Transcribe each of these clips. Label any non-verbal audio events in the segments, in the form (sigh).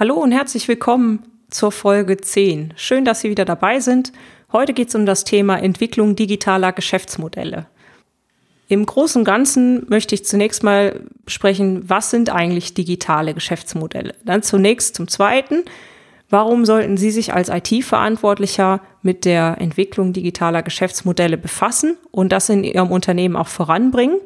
Hallo und herzlich willkommen zur Folge 10. Schön, dass Sie wieder dabei sind. Heute geht es um das Thema Entwicklung digitaler Geschäftsmodelle. Im Großen und Ganzen möchte ich zunächst mal besprechen, was sind eigentlich digitale Geschäftsmodelle. Dann zunächst zum Zweiten, warum sollten Sie sich als IT-Verantwortlicher mit der Entwicklung digitaler Geschäftsmodelle befassen und das in Ihrem Unternehmen auch voranbringen.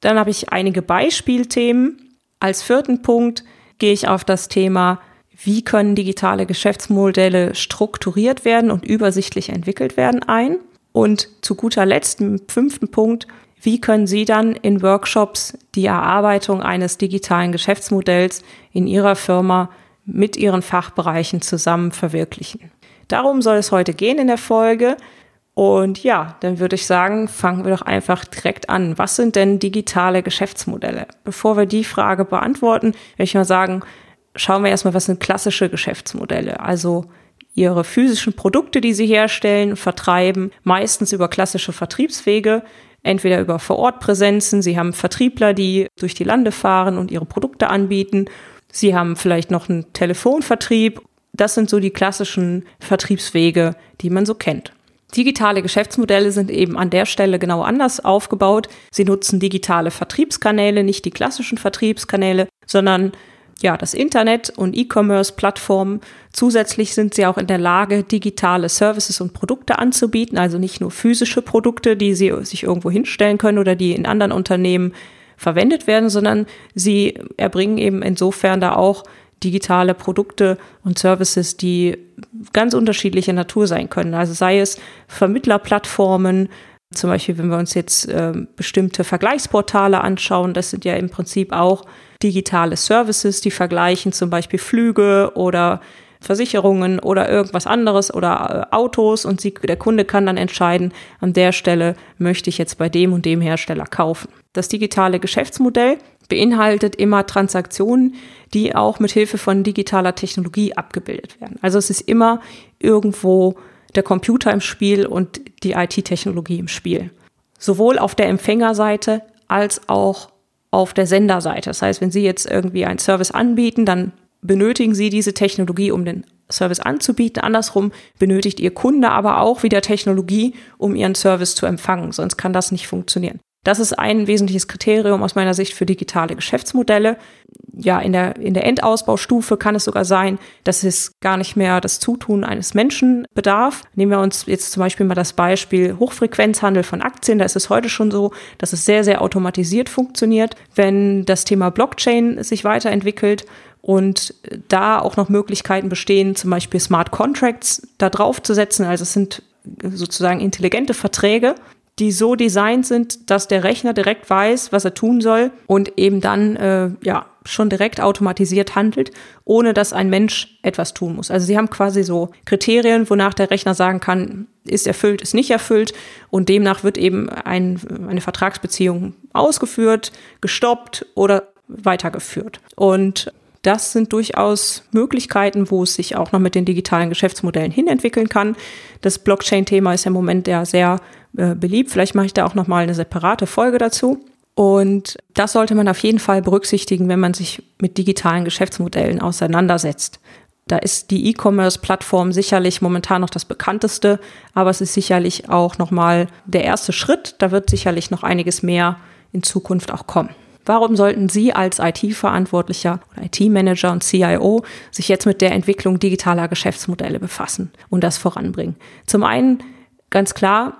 Dann habe ich einige Beispielthemen. Als vierten Punkt gehe ich auf das Thema wie können digitale Geschäftsmodelle strukturiert werden und übersichtlich entwickelt werden ein. Und zu guter Letzt, im fünften Punkt, wie können Sie dann in Workshops die Erarbeitung eines digitalen Geschäftsmodells in Ihrer Firma mit Ihren Fachbereichen zusammen verwirklichen? Darum soll es heute gehen in der Folge. Und ja, dann würde ich sagen, fangen wir doch einfach direkt an. Was sind denn digitale Geschäftsmodelle? Bevor wir die Frage beantworten, werde ich mal sagen, schauen wir erstmal, was sind klassische Geschäftsmodelle. Also ihre physischen Produkte, die sie herstellen, vertreiben, meistens über klassische Vertriebswege, entweder über Vorortpräsenzen, sie haben Vertriebler, die durch die Lande fahren und ihre Produkte anbieten, sie haben vielleicht noch einen Telefonvertrieb. Das sind so die klassischen Vertriebswege, die man so kennt. Digitale Geschäftsmodelle sind eben an der Stelle genau anders aufgebaut. Sie nutzen digitale Vertriebskanäle, nicht die klassischen Vertriebskanäle, sondern ja, das Internet und E-Commerce-Plattformen. Zusätzlich sind sie auch in der Lage, digitale Services und Produkte anzubieten, also nicht nur physische Produkte, die sie sich irgendwo hinstellen können oder die in anderen Unternehmen verwendet werden, sondern sie erbringen eben insofern da auch digitale Produkte und Services, die ganz unterschiedlicher Natur sein können. Also sei es Vermittlerplattformen, zum Beispiel, wenn wir uns jetzt äh, bestimmte Vergleichsportale anschauen, das sind ja im Prinzip auch digitale Services, die vergleichen zum Beispiel Flüge oder Versicherungen oder irgendwas anderes oder äh, Autos und sie, der Kunde kann dann entscheiden, an der Stelle möchte ich jetzt bei dem und dem Hersteller kaufen. Das digitale Geschäftsmodell beinhaltet immer Transaktionen, die auch mit Hilfe von digitaler Technologie abgebildet werden. Also es ist immer irgendwo der Computer im Spiel und die IT-Technologie im Spiel. Sowohl auf der Empfängerseite als auch auf der Senderseite. Das heißt, wenn Sie jetzt irgendwie einen Service anbieten, dann benötigen Sie diese Technologie, um den Service anzubieten. Andersrum benötigt Ihr Kunde aber auch wieder Technologie, um Ihren Service zu empfangen. Sonst kann das nicht funktionieren. Das ist ein wesentliches Kriterium aus meiner Sicht für digitale Geschäftsmodelle. Ja, in der, in der Endausbaustufe kann es sogar sein, dass es gar nicht mehr das Zutun eines Menschen bedarf. Nehmen wir uns jetzt zum Beispiel mal das Beispiel Hochfrequenzhandel von Aktien. Da ist es heute schon so, dass es sehr, sehr automatisiert funktioniert. Wenn das Thema Blockchain sich weiterentwickelt und da auch noch Möglichkeiten bestehen, zum Beispiel Smart Contracts da drauf zu setzen. Also es sind sozusagen intelligente Verträge, die so designt sind, dass der Rechner direkt weiß, was er tun soll und eben dann äh, ja schon direkt automatisiert handelt, ohne dass ein Mensch etwas tun muss. Also sie haben quasi so Kriterien, wonach der Rechner sagen kann, ist erfüllt, ist nicht erfüllt und demnach wird eben ein, eine Vertragsbeziehung ausgeführt, gestoppt oder weitergeführt. Und das sind durchaus Möglichkeiten, wo es sich auch noch mit den digitalen Geschäftsmodellen hinentwickeln kann. Das Blockchain-Thema ist im Moment ja sehr äh, beliebt. Vielleicht mache ich da auch noch mal eine separate Folge dazu. Und das sollte man auf jeden Fall berücksichtigen, wenn man sich mit digitalen Geschäftsmodellen auseinandersetzt. Da ist die E-Commerce-Plattform sicherlich momentan noch das bekannteste, aber es ist sicherlich auch noch mal der erste Schritt. Da wird sicherlich noch einiges mehr in Zukunft auch kommen. Warum sollten Sie als IT-Verantwortlicher oder IT-Manager und CIO sich jetzt mit der Entwicklung digitaler Geschäftsmodelle befassen und das voranbringen? Zum einen ganz klar,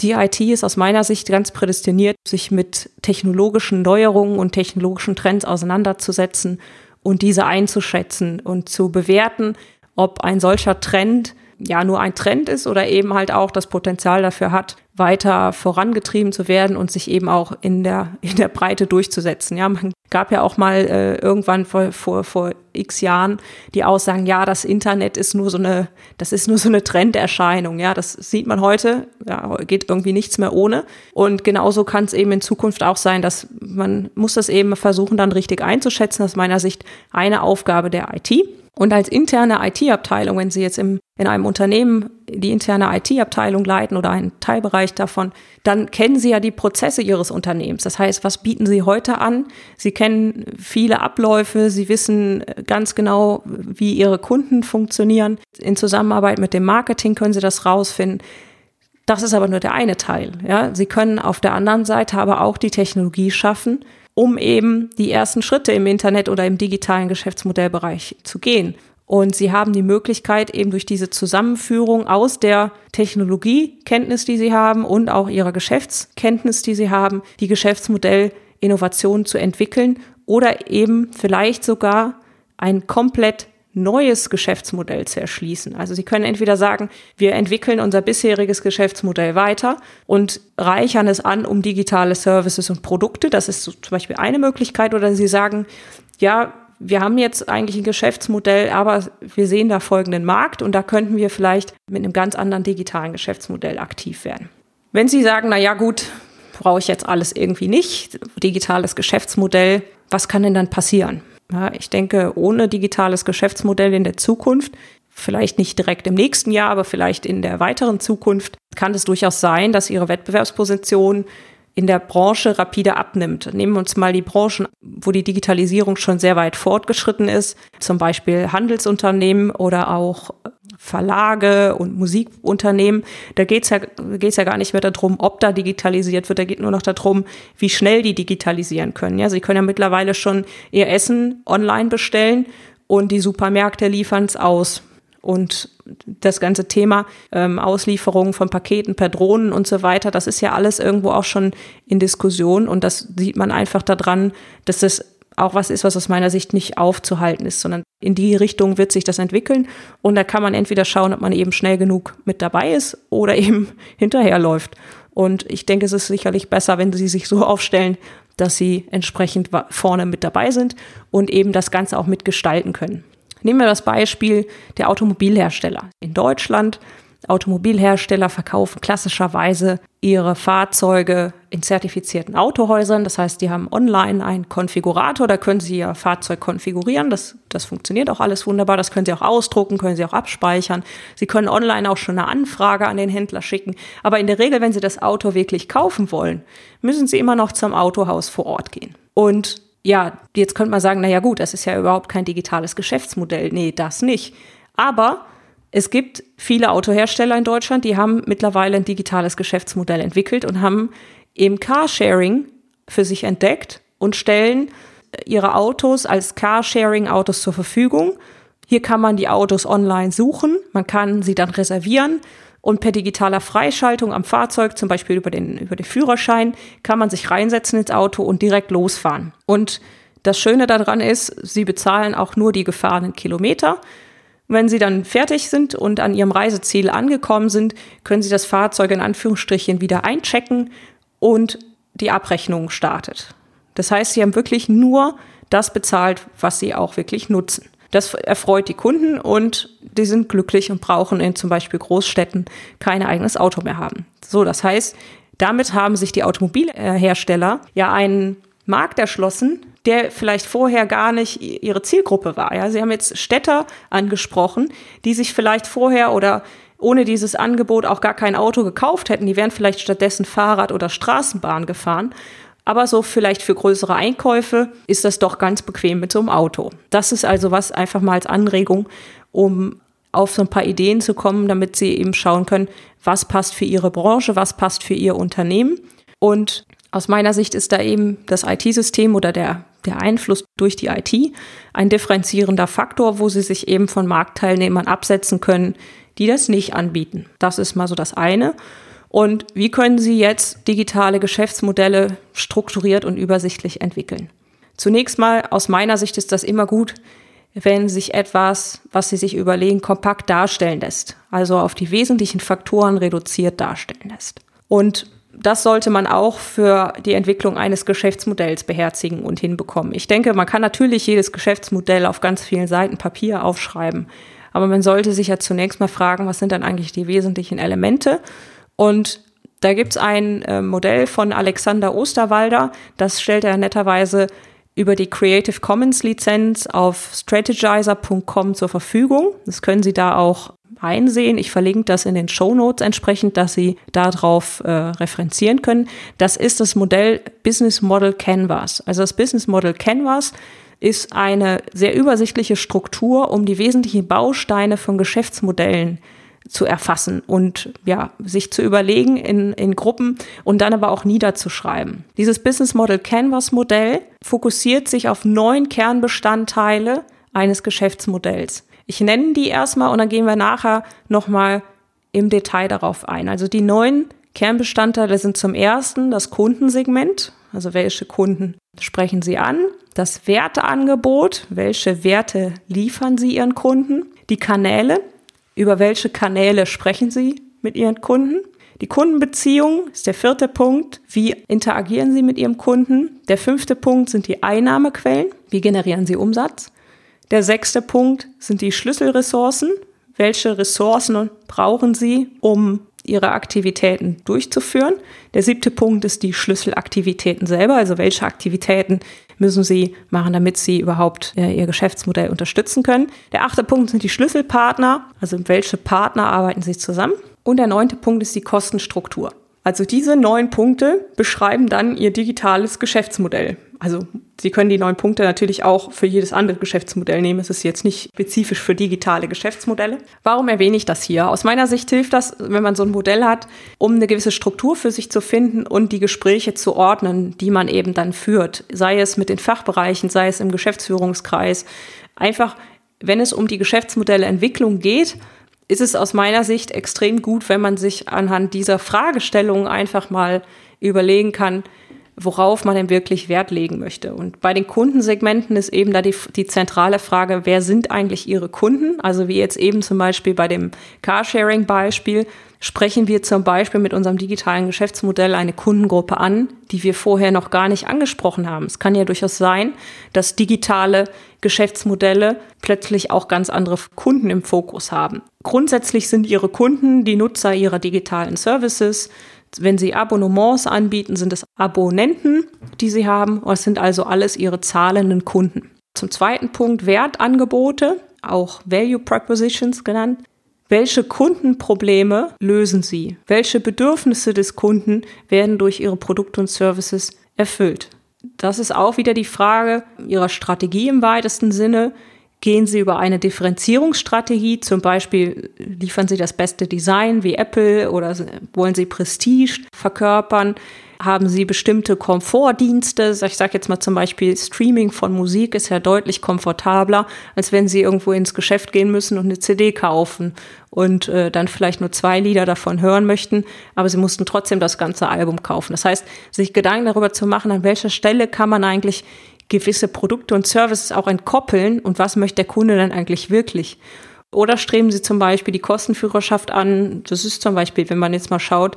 die IT ist aus meiner Sicht ganz prädestiniert, sich mit technologischen Neuerungen und technologischen Trends auseinanderzusetzen und diese einzuschätzen und zu bewerten, ob ein solcher Trend ja nur ein Trend ist oder eben halt auch das Potenzial dafür hat, weiter vorangetrieben zu werden und sich eben auch in der, in der Breite durchzusetzen. Ja, man gab ja auch mal äh, irgendwann vor, vor, vor x Jahren die Aussagen, ja, das Internet ist nur so eine, das ist nur so eine Trenderscheinung. Ja, das sieht man heute, ja, geht irgendwie nichts mehr ohne. Und genauso kann es eben in Zukunft auch sein, dass man muss das eben versuchen, dann richtig einzuschätzen. Ist meiner Sicht eine Aufgabe der IT. Und als interne IT-Abteilung, wenn Sie jetzt im, in einem Unternehmen die interne IT-Abteilung leiten oder einen Teilbereich davon, dann kennen Sie ja die Prozesse Ihres Unternehmens. Das heißt, was bieten Sie heute an? Sie kennen viele Abläufe, Sie wissen ganz genau, wie Ihre Kunden funktionieren. In Zusammenarbeit mit dem Marketing können Sie das rausfinden. Das ist aber nur der eine Teil. Ja, Sie können auf der anderen Seite aber auch die Technologie schaffen, um eben die ersten Schritte im Internet oder im digitalen Geschäftsmodellbereich zu gehen. Und sie haben die Möglichkeit, eben durch diese Zusammenführung aus der Technologiekenntnis, die sie haben und auch ihrer Geschäftskenntnis, die sie haben, die Geschäftsmodellinnovation zu entwickeln oder eben vielleicht sogar ein komplett neues Geschäftsmodell zu erschließen. Also Sie können entweder sagen, wir entwickeln unser bisheriges Geschäftsmodell weiter und reichern es an um digitale Services und Produkte. Das ist so zum Beispiel eine Möglichkeit. Oder Sie sagen, ja, wir haben jetzt eigentlich ein Geschäftsmodell, aber wir sehen da folgenden Markt und da könnten wir vielleicht mit einem ganz anderen digitalen Geschäftsmodell aktiv werden. Wenn Sie sagen, na ja, gut, brauche ich jetzt alles irgendwie nicht, digitales Geschäftsmodell, was kann denn dann passieren? Ja, ich denke, ohne digitales Geschäftsmodell in der Zukunft, vielleicht nicht direkt im nächsten Jahr, aber vielleicht in der weiteren Zukunft, kann es durchaus sein, dass ihre Wettbewerbsposition in der Branche rapide abnimmt. Nehmen wir uns mal die Branchen, wo die Digitalisierung schon sehr weit fortgeschritten ist, zum Beispiel Handelsunternehmen oder auch Verlage und Musikunternehmen. Da geht's ja, ja gar nicht mehr darum, ob da digitalisiert wird. Da geht nur noch darum, wie schnell die digitalisieren können. Ja, sie können ja mittlerweile schon ihr Essen online bestellen und die Supermärkte liefern es aus. Und das ganze Thema ähm, Auslieferung von Paketen per Drohnen und so weiter, das ist ja alles irgendwo auch schon in Diskussion. Und das sieht man einfach daran, dass das auch was ist, was aus meiner Sicht nicht aufzuhalten ist, sondern in die Richtung wird sich das entwickeln. Und da kann man entweder schauen, ob man eben schnell genug mit dabei ist oder (laughs) eben hinterherläuft. Und ich denke, es ist sicherlich besser, wenn sie sich so aufstellen, dass sie entsprechend vorne mit dabei sind und eben das Ganze auch mitgestalten können. Nehmen wir das Beispiel der Automobilhersteller. In Deutschland Automobilhersteller verkaufen klassischerweise ihre Fahrzeuge in zertifizierten Autohäusern. Das heißt, die haben online einen Konfigurator, da können sie ihr Fahrzeug konfigurieren. Das, das funktioniert auch alles wunderbar. Das können sie auch ausdrucken, können sie auch abspeichern. Sie können online auch schon eine Anfrage an den Händler schicken. Aber in der Regel, wenn sie das Auto wirklich kaufen wollen, müssen sie immer noch zum Autohaus vor Ort gehen. Und ja, jetzt könnte man sagen, na ja gut, das ist ja überhaupt kein digitales Geschäftsmodell. Nee, das nicht. Aber es gibt viele Autohersteller in Deutschland, die haben mittlerweile ein digitales Geschäftsmodell entwickelt und haben eben Carsharing für sich entdeckt und stellen ihre Autos als Carsharing-Autos zur Verfügung. Hier kann man die Autos online suchen, man kann sie dann reservieren und per digitaler Freischaltung am Fahrzeug, zum Beispiel über den, über den Führerschein, kann man sich reinsetzen ins Auto und direkt losfahren. Und das Schöne daran ist, sie bezahlen auch nur die gefahrenen Kilometer. Wenn Sie dann fertig sind und an Ihrem Reiseziel angekommen sind, können Sie das Fahrzeug in Anführungsstrichen wieder einchecken und die Abrechnung startet. Das heißt, Sie haben wirklich nur das bezahlt, was Sie auch wirklich nutzen. Das erfreut die Kunden und die sind glücklich und brauchen in zum Beispiel Großstädten kein eigenes Auto mehr haben. So, das heißt, damit haben sich die Automobilhersteller ja einen Markt erschlossen, der vielleicht vorher gar nicht ihre Zielgruppe war. Ja, Sie haben jetzt Städter angesprochen, die sich vielleicht vorher oder ohne dieses Angebot auch gar kein Auto gekauft hätten. Die wären vielleicht stattdessen Fahrrad oder Straßenbahn gefahren. Aber so vielleicht für größere Einkäufe ist das doch ganz bequem mit so einem Auto. Das ist also was einfach mal als Anregung, um auf so ein paar Ideen zu kommen, damit Sie eben schauen können, was passt für Ihre Branche, was passt für Ihr Unternehmen. Und aus meiner Sicht ist da eben das IT-System oder der, der Einfluss durch die IT ein differenzierender Faktor, wo sie sich eben von Marktteilnehmern absetzen können, die das nicht anbieten. Das ist mal so das eine. Und wie können Sie jetzt digitale Geschäftsmodelle strukturiert und übersichtlich entwickeln? Zunächst mal, aus meiner Sicht ist das immer gut, wenn sich etwas, was Sie sich überlegen, kompakt darstellen lässt. Also auf die wesentlichen Faktoren reduziert darstellen lässt. Und das sollte man auch für die Entwicklung eines Geschäftsmodells beherzigen und hinbekommen. Ich denke, man kann natürlich jedes Geschäftsmodell auf ganz vielen Seiten Papier aufschreiben. Aber man sollte sich ja zunächst mal fragen, was sind dann eigentlich die wesentlichen Elemente? Und da gibt's ein äh, Modell von Alexander Osterwalder, das stellt er netterweise über die Creative Commons Lizenz auf strategizer.com zur Verfügung. Das können Sie da auch einsehen. Ich verlinke das in den Show Notes entsprechend, dass Sie darauf äh, referenzieren können. Das ist das Modell Business Model Canvas. Also das Business Model Canvas ist eine sehr übersichtliche Struktur, um die wesentlichen Bausteine von Geschäftsmodellen zu erfassen und ja, sich zu überlegen in, in Gruppen und dann aber auch niederzuschreiben. Dieses Business Model Canvas Modell fokussiert sich auf neun Kernbestandteile eines Geschäftsmodells. Ich nenne die erstmal und dann gehen wir nachher nochmal im Detail darauf ein. Also die neun Kernbestandteile sind zum ersten das Kundensegment, also welche Kunden sprechen Sie an, das Werteangebot, welche Werte liefern Sie Ihren Kunden, die Kanäle, über welche Kanäle sprechen Sie mit Ihren Kunden, die Kundenbeziehung ist der vierte Punkt. Wie interagieren Sie mit Ihrem Kunden? Der fünfte Punkt sind die Einnahmequellen. Wie generieren Sie Umsatz? Der sechste Punkt sind die Schlüsselressourcen. Welche Ressourcen brauchen Sie, um Ihre Aktivitäten durchzuführen? Der siebte Punkt ist die Schlüsselaktivitäten selber. Also welche Aktivitäten müssen Sie machen, damit Sie überhaupt äh, Ihr Geschäftsmodell unterstützen können? Der achte Punkt sind die Schlüsselpartner. Also welche Partner arbeiten Sie zusammen? Und der neunte Punkt ist die Kostenstruktur. Also diese neun Punkte beschreiben dann Ihr digitales Geschäftsmodell. Also Sie können die neun Punkte natürlich auch für jedes andere Geschäftsmodell nehmen. Es ist jetzt nicht spezifisch für digitale Geschäftsmodelle. Warum erwähne ich das hier? Aus meiner Sicht hilft das, wenn man so ein Modell hat, um eine gewisse Struktur für sich zu finden und die Gespräche zu ordnen, die man eben dann führt. Sei es mit den Fachbereichen, sei es im Geschäftsführungskreis. Einfach, wenn es um die Geschäftsmodellentwicklung geht, ist es aus meiner Sicht extrem gut, wenn man sich anhand dieser Fragestellungen einfach mal überlegen kann, worauf man denn wirklich Wert legen möchte. Und bei den Kundensegmenten ist eben da die, die zentrale Frage, wer sind eigentlich Ihre Kunden? Also wie jetzt eben zum Beispiel bei dem Carsharing-Beispiel, sprechen wir zum Beispiel mit unserem digitalen Geschäftsmodell eine Kundengruppe an, die wir vorher noch gar nicht angesprochen haben. Es kann ja durchaus sein, dass digitale Geschäftsmodelle plötzlich auch ganz andere Kunden im Fokus haben. Grundsätzlich sind ihre Kunden die Nutzer ihrer digitalen Services. Wenn sie Abonnements anbieten, sind es Abonnenten, die sie haben. Es sind also alles ihre zahlenden Kunden. Zum zweiten Punkt Wertangebote, auch Value Propositions genannt. Welche Kundenprobleme lösen Sie? Welche Bedürfnisse des Kunden werden durch Ihre Produkte und Services erfüllt? Das ist auch wieder die Frage Ihrer Strategie im weitesten Sinne. Gehen Sie über eine Differenzierungsstrategie, zum Beispiel liefern Sie das beste Design wie Apple oder wollen Sie Prestige verkörpern? haben sie bestimmte Komfortdienste. Ich sage jetzt mal zum Beispiel, Streaming von Musik ist ja deutlich komfortabler, als wenn sie irgendwo ins Geschäft gehen müssen und eine CD kaufen und äh, dann vielleicht nur zwei Lieder davon hören möchten, aber sie mussten trotzdem das ganze Album kaufen. Das heißt, sich Gedanken darüber zu machen, an welcher Stelle kann man eigentlich gewisse Produkte und Services auch entkoppeln und was möchte der Kunde dann eigentlich wirklich. Oder streben Sie zum Beispiel die Kostenführerschaft an. Das ist zum Beispiel, wenn man jetzt mal schaut,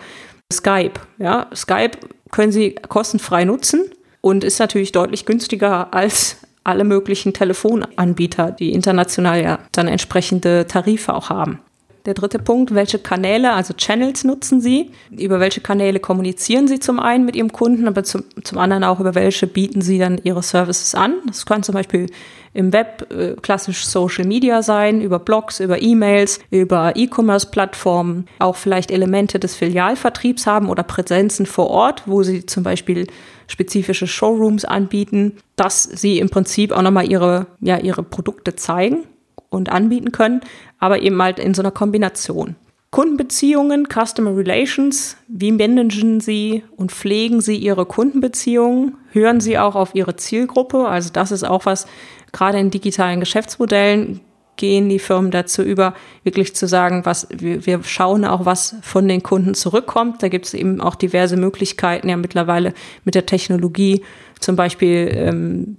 Skype. Ja, Skype können Sie kostenfrei nutzen und ist natürlich deutlich günstiger als alle möglichen Telefonanbieter, die international ja dann entsprechende Tarife auch haben. Der dritte Punkt, welche Kanäle, also Channels nutzen Sie? Über welche Kanäle kommunizieren Sie zum einen mit Ihrem Kunden, aber zum, zum anderen auch über welche bieten Sie dann Ihre Services an? Das kann zum Beispiel im Web äh, klassisch Social Media sein, über Blogs, über E-Mails, über E-Commerce-Plattformen, auch vielleicht Elemente des Filialvertriebs haben oder Präsenzen vor Ort, wo Sie zum Beispiel spezifische Showrooms anbieten, dass Sie im Prinzip auch nochmal Ihre, ja, Ihre Produkte zeigen und anbieten können, aber eben halt in so einer Kombination. Kundenbeziehungen, Customer Relations, wie managen Sie und pflegen Sie Ihre Kundenbeziehungen? Hören Sie auch auf Ihre Zielgruppe? Also das ist auch was, gerade in digitalen Geschäftsmodellen gehen die Firmen dazu über, wirklich zu sagen, was wir, wir schauen auch, was von den Kunden zurückkommt. Da gibt es eben auch diverse Möglichkeiten ja mittlerweile mit der Technologie, zum Beispiel ähm,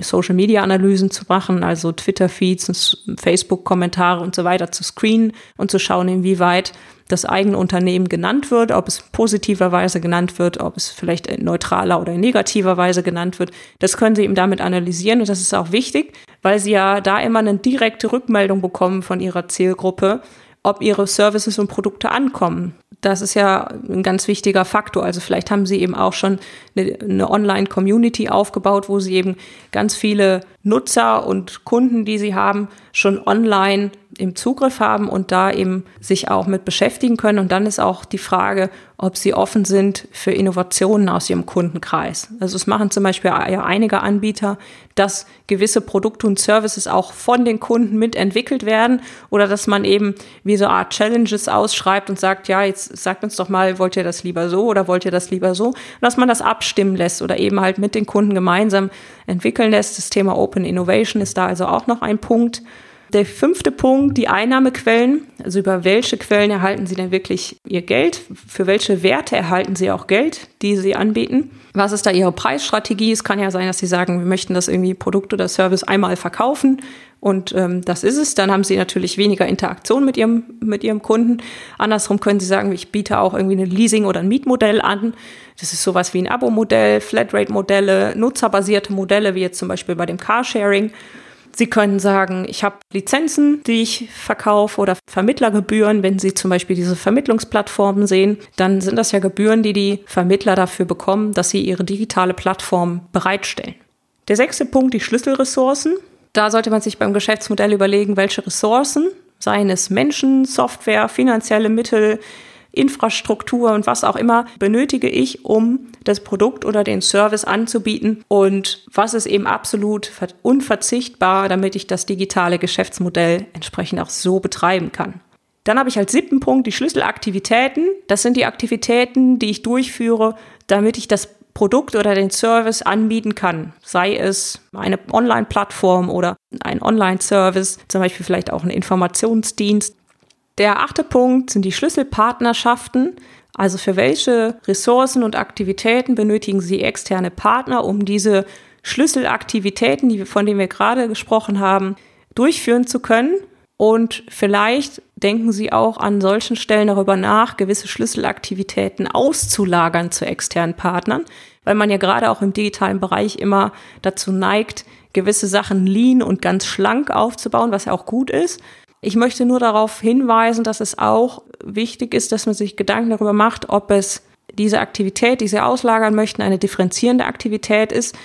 Social Media Analysen zu machen, also Twitter Feeds, Facebook Kommentare und so weiter zu screenen und zu schauen, inwieweit das eigene Unternehmen genannt wird, ob es positiverweise genannt wird, ob es vielleicht in neutraler oder in negativer Weise genannt wird. Das können Sie eben damit analysieren und das ist auch wichtig, weil Sie ja da immer eine direkte Rückmeldung bekommen von Ihrer Zielgruppe, ob Ihre Services und Produkte ankommen. Das ist ja ein ganz wichtiger Faktor. Also vielleicht haben Sie eben auch schon eine, eine Online-Community aufgebaut, wo Sie eben ganz viele Nutzer und Kunden, die Sie haben, schon online im Zugriff haben und da eben sich auch mit beschäftigen können. Und dann ist auch die Frage, ob sie offen sind für Innovationen aus ihrem Kundenkreis. Also es machen zum Beispiel ja einige Anbieter, dass gewisse Produkte und Services auch von den Kunden mitentwickelt werden oder dass man eben wie so eine Art Challenges ausschreibt und sagt, ja, jetzt sagt uns doch mal, wollt ihr das lieber so oder wollt ihr das lieber so? Und dass man das abstimmen lässt oder eben halt mit den Kunden gemeinsam entwickeln lässt. Das Thema Open Innovation ist da also auch noch ein Punkt. Der fünfte Punkt, die Einnahmequellen. Also über welche Quellen erhalten Sie denn wirklich Ihr Geld? Für welche Werte erhalten Sie auch Geld, die Sie anbieten? Was ist da Ihre Preisstrategie? Es kann ja sein, dass Sie sagen, wir möchten das irgendwie Produkt oder Service einmal verkaufen und ähm, das ist es. Dann haben Sie natürlich weniger Interaktion mit Ihrem, mit Ihrem Kunden. Andersrum können Sie sagen, ich biete auch irgendwie ein Leasing- oder ein Mietmodell an. Das ist sowas wie ein Abo-Modell, Flatrate-Modelle, nutzerbasierte Modelle, wie jetzt zum Beispiel bei dem Carsharing. Sie können sagen, ich habe Lizenzen, die ich verkaufe oder Vermittlergebühren. Wenn Sie zum Beispiel diese Vermittlungsplattformen sehen, dann sind das ja Gebühren, die die Vermittler dafür bekommen, dass sie ihre digitale Plattform bereitstellen. Der sechste Punkt, die Schlüsselressourcen. Da sollte man sich beim Geschäftsmodell überlegen, welche Ressourcen, seien es Menschen, Software, finanzielle Mittel, Infrastruktur und was auch immer benötige ich, um das Produkt oder den Service anzubieten und was ist eben absolut unverzichtbar, damit ich das digitale Geschäftsmodell entsprechend auch so betreiben kann. Dann habe ich als siebten Punkt die Schlüsselaktivitäten. Das sind die Aktivitäten, die ich durchführe, damit ich das Produkt oder den Service anbieten kann. Sei es eine Online-Plattform oder ein Online-Service, zum Beispiel vielleicht auch ein Informationsdienst. Der achte Punkt sind die Schlüsselpartnerschaften. Also für welche Ressourcen und Aktivitäten benötigen Sie externe Partner, um diese Schlüsselaktivitäten, von denen wir gerade gesprochen haben, durchführen zu können? Und vielleicht denken Sie auch an solchen Stellen darüber nach, gewisse Schlüsselaktivitäten auszulagern zu externen Partnern, weil man ja gerade auch im digitalen Bereich immer dazu neigt, gewisse Sachen lean und ganz schlank aufzubauen, was ja auch gut ist. Ich möchte nur darauf hinweisen, dass es auch wichtig ist, dass man sich Gedanken darüber macht, ob es diese Aktivität, die Sie auslagern möchten, eine differenzierende Aktivität ist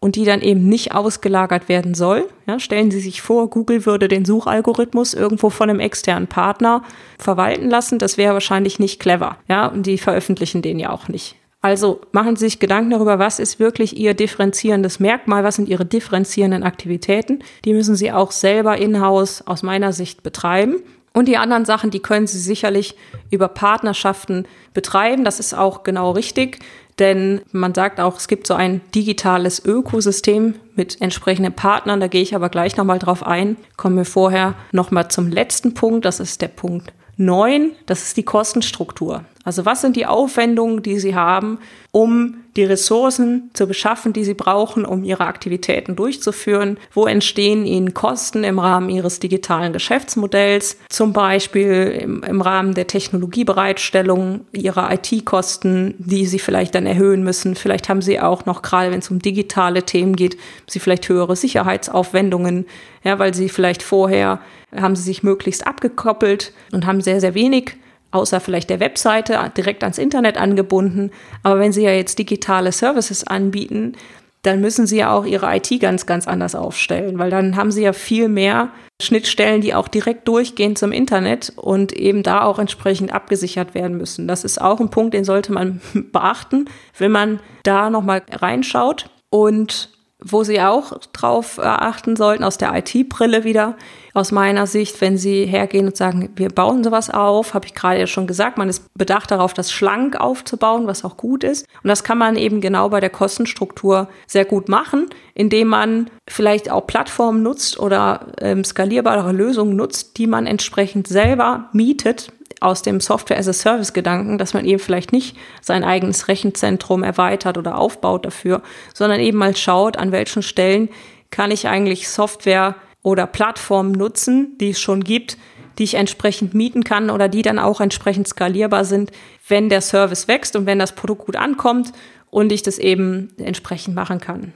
und die dann eben nicht ausgelagert werden soll. Ja, stellen Sie sich vor, Google würde den Suchalgorithmus irgendwo von einem externen Partner verwalten lassen. Das wäre wahrscheinlich nicht clever. Ja, und die veröffentlichen den ja auch nicht. Also machen Sie sich Gedanken darüber, was ist wirklich Ihr differenzierendes Merkmal, was sind Ihre differenzierenden Aktivitäten. Die müssen Sie auch selber in-house aus meiner Sicht betreiben. Und die anderen Sachen, die können Sie sicherlich über Partnerschaften betreiben. Das ist auch genau richtig, denn man sagt auch, es gibt so ein digitales Ökosystem mit entsprechenden Partnern. Da gehe ich aber gleich nochmal drauf ein. Kommen wir vorher nochmal zum letzten Punkt. Das ist der Punkt Neun, das ist die Kostenstruktur. Also was sind die Aufwendungen, die Sie haben, um die Ressourcen zu beschaffen, die Sie brauchen, um Ihre Aktivitäten durchzuführen? Wo entstehen Ihnen Kosten im Rahmen Ihres digitalen Geschäftsmodells? Zum Beispiel im, im Rahmen der Technologiebereitstellung Ihrer IT-Kosten, die Sie vielleicht dann erhöhen müssen. Vielleicht haben Sie auch noch, gerade wenn es um digitale Themen geht, Sie vielleicht höhere Sicherheitsaufwendungen, ja, weil Sie vielleicht vorher haben sie sich möglichst abgekoppelt und haben sehr, sehr wenig außer vielleicht der Webseite direkt ans Internet angebunden. Aber wenn Sie ja jetzt digitale Services anbieten, dann müssen Sie ja auch Ihre IT ganz, ganz anders aufstellen, weil dann haben Sie ja viel mehr Schnittstellen, die auch direkt durchgehen zum Internet und eben da auch entsprechend abgesichert werden müssen. Das ist auch ein Punkt, den sollte man (laughs) beachten, wenn man da nochmal reinschaut. Und wo Sie auch drauf achten sollten, aus der IT-Brille wieder, aus meiner Sicht, wenn Sie hergehen und sagen, wir bauen sowas auf, habe ich gerade ja schon gesagt, man ist bedacht darauf, das schlank aufzubauen, was auch gut ist. Und das kann man eben genau bei der Kostenstruktur sehr gut machen, indem man vielleicht auch Plattformen nutzt oder ähm, skalierbare Lösungen nutzt, die man entsprechend selber mietet aus dem Software-as-a-Service-Gedanken, dass man eben vielleicht nicht sein eigenes Rechenzentrum erweitert oder aufbaut dafür, sondern eben mal schaut, an welchen Stellen kann ich eigentlich Software oder Plattformen nutzen, die es schon gibt, die ich entsprechend mieten kann oder die dann auch entsprechend skalierbar sind, wenn der Service wächst und wenn das Produkt gut ankommt und ich das eben entsprechend machen kann.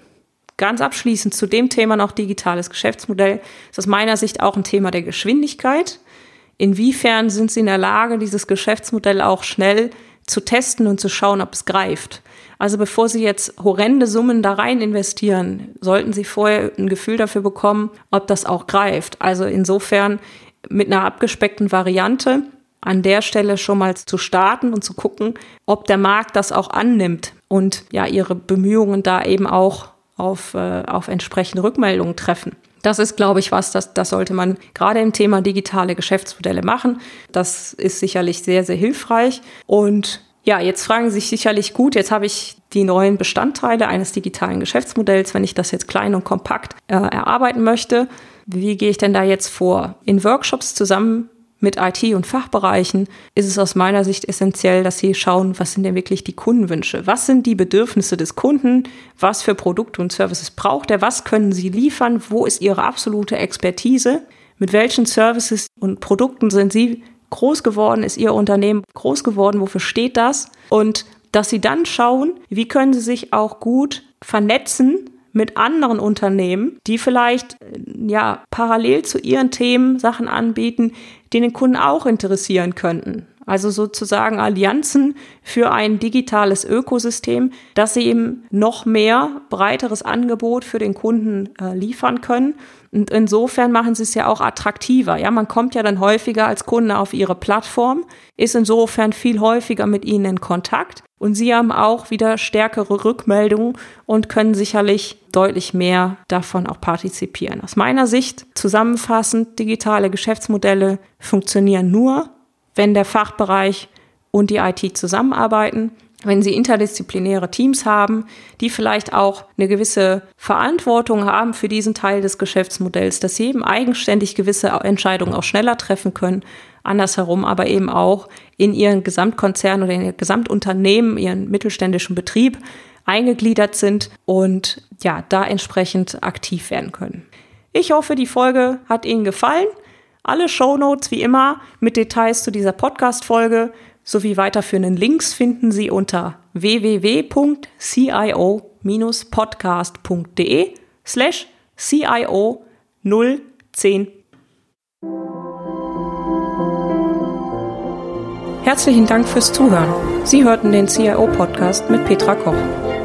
Ganz abschließend zu dem Thema noch digitales Geschäftsmodell ist aus meiner Sicht auch ein Thema der Geschwindigkeit. Inwiefern sind Sie in der Lage, dieses Geschäftsmodell auch schnell zu testen und zu schauen, ob es greift? Also bevor Sie jetzt horrende Summen da rein investieren, sollten Sie vorher ein Gefühl dafür bekommen, ob das auch greift. Also insofern mit einer abgespeckten Variante an der Stelle schon mal zu starten und zu gucken, ob der Markt das auch annimmt und ja ihre Bemühungen da eben auch auf, äh, auf entsprechende Rückmeldungen treffen. Das ist, glaube ich, was, das, das sollte man gerade im Thema digitale Geschäftsmodelle machen. Das ist sicherlich sehr, sehr hilfreich. Und ja, jetzt fragen Sie sich sicherlich gut, jetzt habe ich die neuen Bestandteile eines digitalen Geschäftsmodells, wenn ich das jetzt klein und kompakt äh, erarbeiten möchte. Wie gehe ich denn da jetzt vor? In Workshops zusammen mit IT und Fachbereichen ist es aus meiner Sicht essentiell, dass sie schauen, was sind denn wirklich die Kundenwünsche? Was sind die Bedürfnisse des Kunden? Was für Produkte und Services braucht er? Was können sie liefern? Wo ist ihre absolute Expertise? Mit welchen Services und Produkten sind sie groß geworden? Ist ihr Unternehmen groß geworden? Wofür steht das? Und dass sie dann schauen, wie können sie sich auch gut vernetzen mit anderen Unternehmen, die vielleicht ja parallel zu ihren Themen Sachen anbieten, die den Kunden auch interessieren könnten. Also sozusagen Allianzen für ein digitales Ökosystem, dass sie eben noch mehr breiteres Angebot für den Kunden äh, liefern können. Und insofern machen sie es ja auch attraktiver. Ja, man kommt ja dann häufiger als Kunde auf ihre Plattform, ist insofern viel häufiger mit ihnen in Kontakt. Und sie haben auch wieder stärkere Rückmeldungen und können sicherlich deutlich mehr davon auch partizipieren. Aus meiner Sicht zusammenfassend, digitale Geschäftsmodelle funktionieren nur, wenn der Fachbereich und die IT zusammenarbeiten, wenn sie interdisziplinäre Teams haben, die vielleicht auch eine gewisse Verantwortung haben für diesen Teil des Geschäftsmodells, dass sie eben eigenständig gewisse Entscheidungen auch schneller treffen können, andersherum aber eben auch in ihren Gesamtkonzern oder in ihr Gesamtunternehmen, ihren mittelständischen Betrieb eingegliedert sind und ja, da entsprechend aktiv werden können. Ich hoffe, die Folge hat Ihnen gefallen. Alle Shownotes wie immer mit Details zu dieser Podcast-Folge sowie weiterführenden Links finden Sie unter www.cio-podcast.de slash CIO 010. Herzlichen Dank fürs Zuhören. Sie hörten den CIO-Podcast mit Petra Koch.